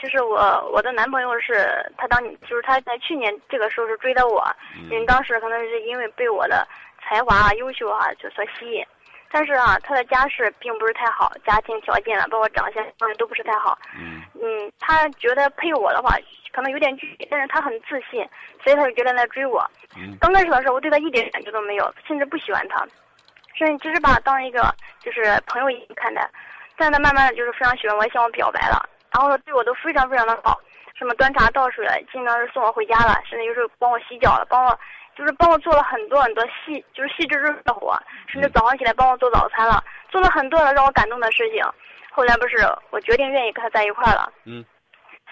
就是我我的男朋友是他当就是他在去年这个时候是追的我，因为当时可能是因为被我的才华啊、优秀啊就所吸引，但是啊，他的家世并不是太好，家庭条件啊，包括长相方面都不是太好。嗯嗯，他觉得配我的话可能有点距离，但是他很自信，所以他就觉得来追我。嗯刚开始的时候，我对他一点感觉都没有，甚至不喜欢他，甚至只是把他当一个就是朋友一样看待。但他慢慢的就是非常喜欢我，向我表白了，然后呢对我都非常非常的好，什么端茶倒水了，经常是送我回家了，甚至有时候帮我洗脚了，帮我就是帮我做了很多很多细就是细致致的活，甚至早上起来帮我做早餐了，做了很多的让我感动的事情。后来不是我决定愿意跟他在一块儿了，嗯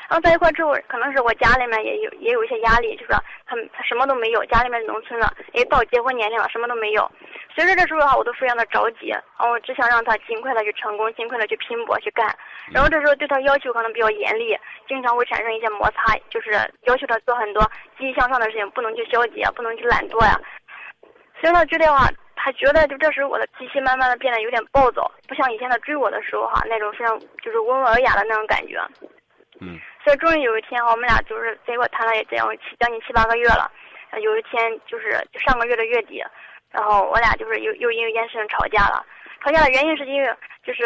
然后在一块儿之后，可能是我家里面也有也有一些压力，就是说他他什么都没有，家里面农村的，也到结婚年龄了，什么都没有。所以说这时候的话，我都非常的着急，然后我只想让他尽快的去成功，尽快的去拼搏去干。然后这时候对他要求可能比较严厉，经常会产生一些摩擦，就是要求他做很多积极向上的事情，不能去消极啊，不能去懒惰呀、所以他觉得话，他觉得就这时候我的脾气慢慢的变得有点暴躁，不像以前他追我的时候哈那种非常就是温文尔雅的那种感觉。嗯所以终于有一天哈，我们俩就是结果谈了也这样七将近七八个月了。呃有一天就是上个月的月底，然后我俩就是又又因为一件事情吵架了。吵架的原因是因为就是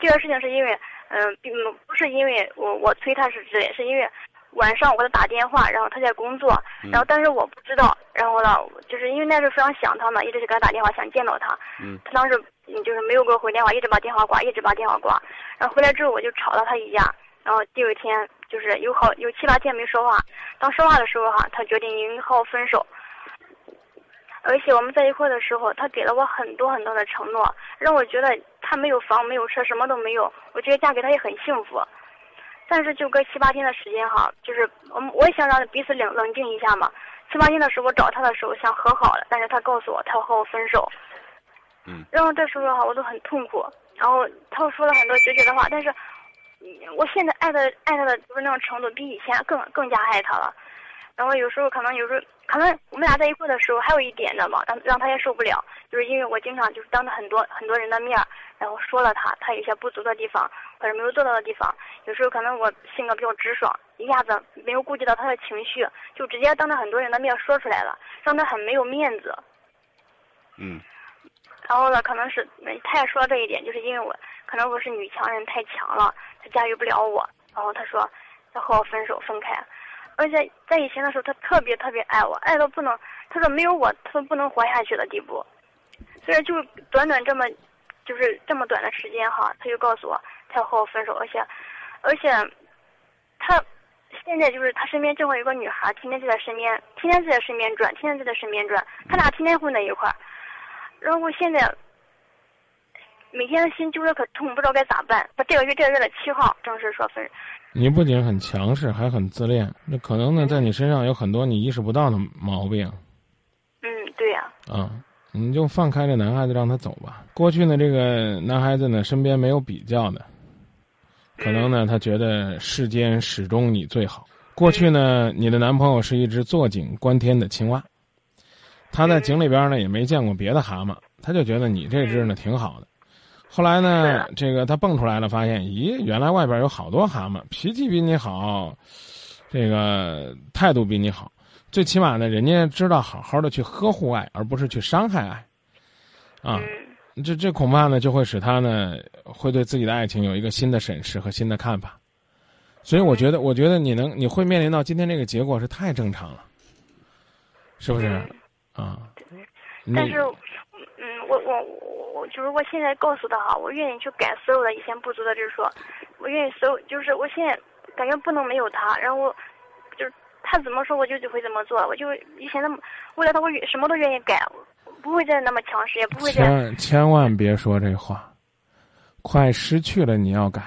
这个事情是因为嗯，并不是因为我我催他是之类，是因为晚上我给他打电话，然后他在工作，然后但是我不知道，然后呢，就是因为那时候非常想他嘛，一直是给他打电话想见到他。嗯他当时嗯就是没有给我回电话，一直把电话挂，一直把电话挂。然后回来之后我就吵了他一架，然后第二天就是有好有七八天没说话。当说话的时候哈，他决定应和我分手。而且我们在一块的时候，他给了我很多很多的承诺，让我觉得他没有房没有车什么都没有，我觉得嫁给他也很幸福。但是就隔七八天的时间哈，就是我们我也想让彼此冷冷静一下嘛。七八天的时候我找他的时候想和好了，但是他告诉我他要和我分手。嗯然后这时候哈，我都很痛苦。然后他又说了很多决绝的话，但是，嗯我现在爱的爱他的就是那种程度，比以前更更加爱他了。然后有时候可能有时候可能我们俩在一块的时候，还有一点的嘛，让让他也受不了，就是因为我经常就是当着很多很多人的面，然后说了他他有些不足的地方或者没有做到的地方。有时候可能我性格比较直爽，一下子没有顾及到他的情绪，就直接当着很多人的面说出来了，让他很没有面子。嗯然后呢，可能是嗯他也说了这一点，就是因为我可能我是女强人太强了，他驾驭不了我。然后他说要和我分手分开，而且在以前的时候，他特别特别爱我，爱到不能，他说没有我他都不能活下去的地步。所以就短短这么，就是这么短的时间哈，他就告诉我他要和我分手，而且，而且，他现在就是他身边正好有个女孩，天天就在身边，天天就在身边转，天天就在身边转，他俩天天混在一块儿。然后现在每天的心揪着可痛，不知道该咋办。他这个月这个月的七号正式说分，你不仅很强势，还很自恋，那可能呢，在你身上有很多你意识不到的毛病嗯，对呀、啊。你就放开这男孩子，让他走吧。过去呢，这个男孩子呢，身边没有比较的，可能呢，他觉得世间始终你最好。过去呢，你的男朋友是一只坐井观天的青蛙，他在井里边呢也没见过别的蛤蟆，他就觉得你这只呢挺好的。后来呢，这个他蹦出来了，发现，咦，原来外边有好多蛤蟆，脾气比你好，这个态度比你好，最起码呢，人家知道好好的去呵护爱，而不是去伤害爱，啊，嗯。这这恐怕呢就会使他呢会对自己的爱情有一个新的审视和新的看法，所以我觉得，我觉得你能你会面临到今天这个结果是太正常了，是不是？啊，你但是，嗯，我我我我就是我现在告诉他哈，我愿意去改所有的以前不足的就是说，我愿意所有就是我现在感觉不能没有他，然后就是他怎么说我就就会怎么做，我就以前那么为了他我什么都愿意改，不会再那么强势，也不会再千千万别说这话，快失去了你要改，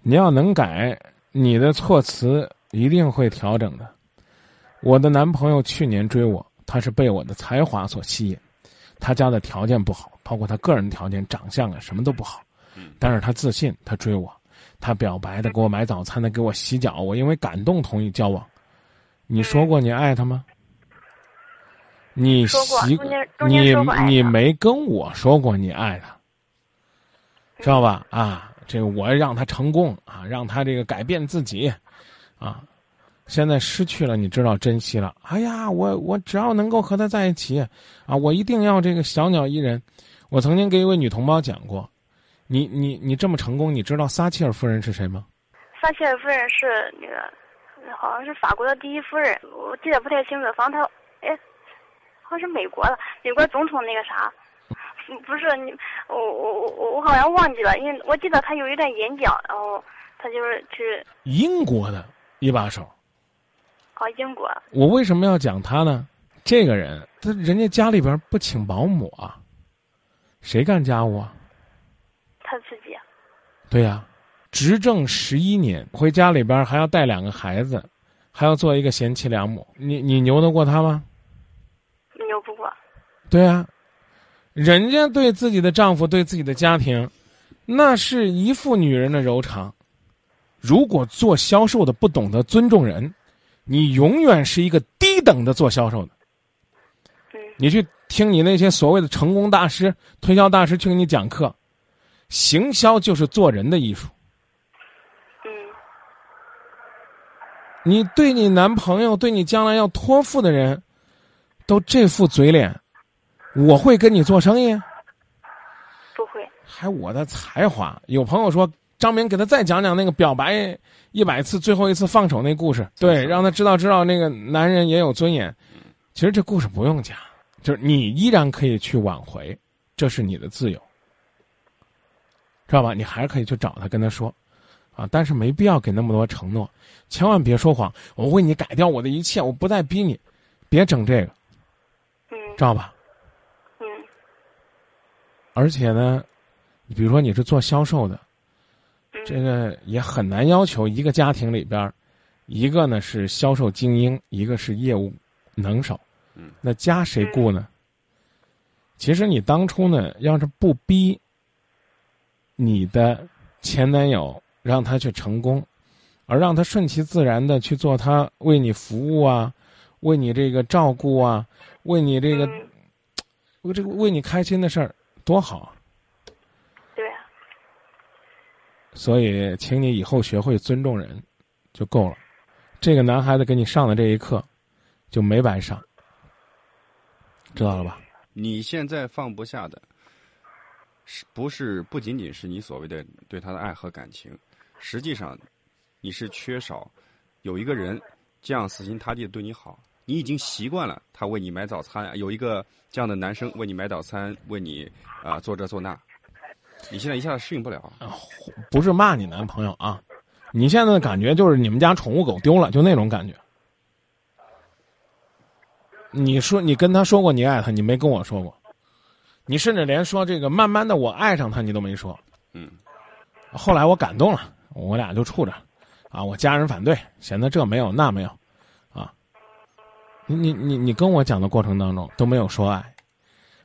你要能改，你的措辞一定会调整的。我的男朋友去年追我，他是被我的才华所吸引，他家的条件不好，包括他个人条件、长相啊，什么都不好，但是他自信，他追我，他表白的，给我买早餐的，给我洗脚，我因为感动同意交往。你说过你爱他吗？你说过习中间中间你说过爱他你没跟我说过你爱他，知道吧？啊，这个我让他成功啊，让他这个改变自己，啊，现在失去了，你知道珍惜了。哎呀，我我只要能够和他在一起，啊，我一定要这个小鸟依人。我曾经给一位女同胞讲过，你你你这么成功，你知道撒切尔夫人是谁吗？撒切尔夫人是那个，好像是法国的第一夫人，我记得不太清楚。反正她，哎，好像是美国的，美国总统那个啥，不是你，我我我我好像忘记了，因为我记得他有一段演讲，然后他就是去英国的一把手。哦，英国。我为什么要讲他呢？这个人，他人家家里边不请保姆啊。谁干家务啊？他自己。对呀，执政十一年，回家里边还要带两个孩子，还要做一个贤妻良母。你你牛得过他吗？牛不过。对啊，人家对自己的丈夫、对自己的家庭，那是一副女人的柔肠。如果做销售的不懂得尊重人，你永远是一个低等的做销售的。你去。听你那些所谓的成功大师、推销大师去给你讲课，行销就是做人的艺术。嗯，你对你男朋友、对你将来要托付的人，都这副嘴脸，我会跟你做生意？不会。还我的才华？有朋友说张明给他再讲讲那个表白一百次最后一次放手那故事，对，让他知道知道那个男人也有尊严。其实这故事不用讲。就是你依然可以去挽回，这是你的自由，知道吧？你还是可以去找他跟他说，啊，但是没必要给那么多承诺，千万别说谎。我为你改掉我的一切，我不再逼你，别整这个，嗯，知道吧？嗯。而且呢，比如说你是做销售的，这个也很难要求一个家庭里边，一个呢是销售精英，一个是业务能手。那家谁雇呢？其实你当初呢，要是不逼你的前男友让他去成功，而让他顺其自然的去做他为你服务啊，为你这个照顾啊，为你这个为这个为你开心的事儿，多好啊！对啊。所以，请你以后学会尊重人，就够了。这个男孩子给你上的这一课，就没白上。知道了吧？你现在放不下的，是不是不仅仅是你所谓的对他的爱和感情？实际上，你是缺少有一个人这样死心塌地的对你好。你已经习惯了他为你买早餐，有一个这样的男生为你买早餐，为你啊做这做那。你现在一下子适应不了。啊。不是骂你男朋友啊，你现在的感觉就是你们家宠物狗丢了，就那种感觉。你说你跟他说过你爱他，你没跟我说过，你甚至连说这个慢慢的我爱上他你都没说，嗯，后来我感动了，我俩就处着，啊，我家人反对，嫌他这没有那没有，啊，你你你你跟我讲的过程当中都没有说爱，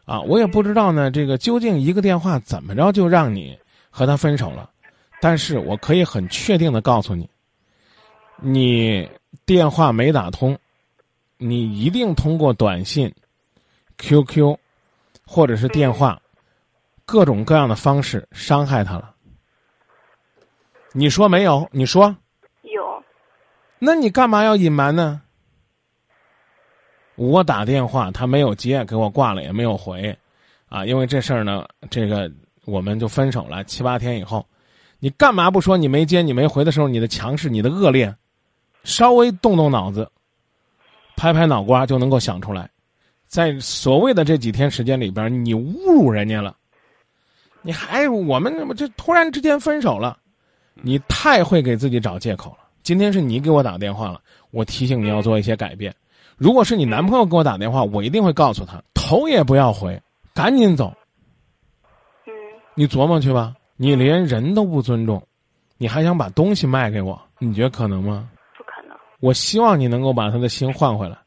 啊，我也不知道呢，这个究竟一个电话怎么着就让你和他分手了，但是我可以很确定的告诉你，你电话没打通。你一定通过短信、QQ，或者是电话，各种各样的方式伤害他了。你说没有？你说有。那你干嘛要隐瞒呢？我打电话他没有接，给我挂了也没有回，啊，因为这事儿呢，这个我们就分手了。七八天以后，你干嘛不说？你没接，你没回的时候，你的强势，你的恶劣，稍微动动脑子。拍拍脑瓜就能够想出来，在所谓的这几天时间里边，你侮辱人家了，你还我们怎么就突然之间分手了？你太会给自己找借口了。今天是你给我打电话了，我提醒你要做一些改变。如果是你男朋友给我打电话，我一定会告诉他，头也不要回，赶紧走。嗯，你琢磨去吧。你连人都不尊重，你还想把东西卖给我？你觉得可能吗？不可能我希望你能够把他的心换回来，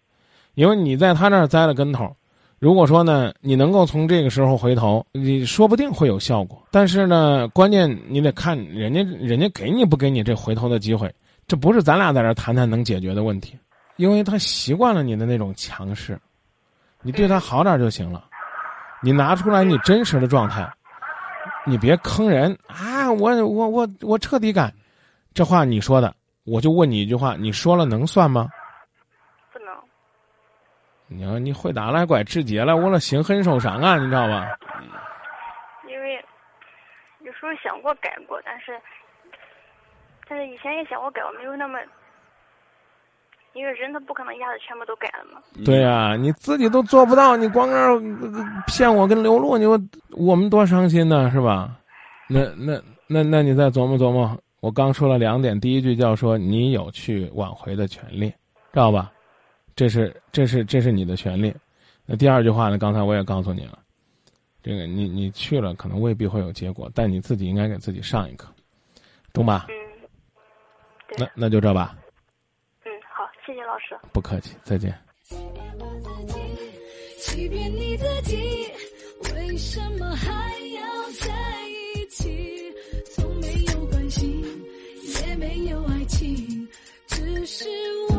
因为你在他那儿栽了跟头。如果说呢，你能够从这个时候回头，你说不定会有效果。但是呢，关键你得看人家，人家给你不给你这回头的机会，这不是咱俩在这谈谈能解决的问题。因为他习惯了你的那种强势，你对他好点就行了。你拿出来你真实的状态，你别坑人啊！我我我我彻底改，这话你说的，我就问你一句话，你说了能算吗？不能。你要你会打来拐直接了，我了心狠手伤啊，你知道吧？因为有时候想过改过，但是但是以前也想过改，我没有那么。因为人他不可能一下子全部都改了嘛。对呀，你自己都做不到，你光那骗我跟刘露，你说我们多伤心呢，是吧？那那那那你再琢磨琢磨。我刚说了两点，第一句叫说你有去挽回的权利，知道吧？这是这是这是你的权利。那第二句话呢？刚才我也告诉你了，这个你你去了可能未必会有结果，但你自己应该给自己上一课，懂吧？嗯。那那就这吧。老师。不客气再见。欺骗我自己欺骗你自己为什么还要在一起从没有关心也没有爱情只是我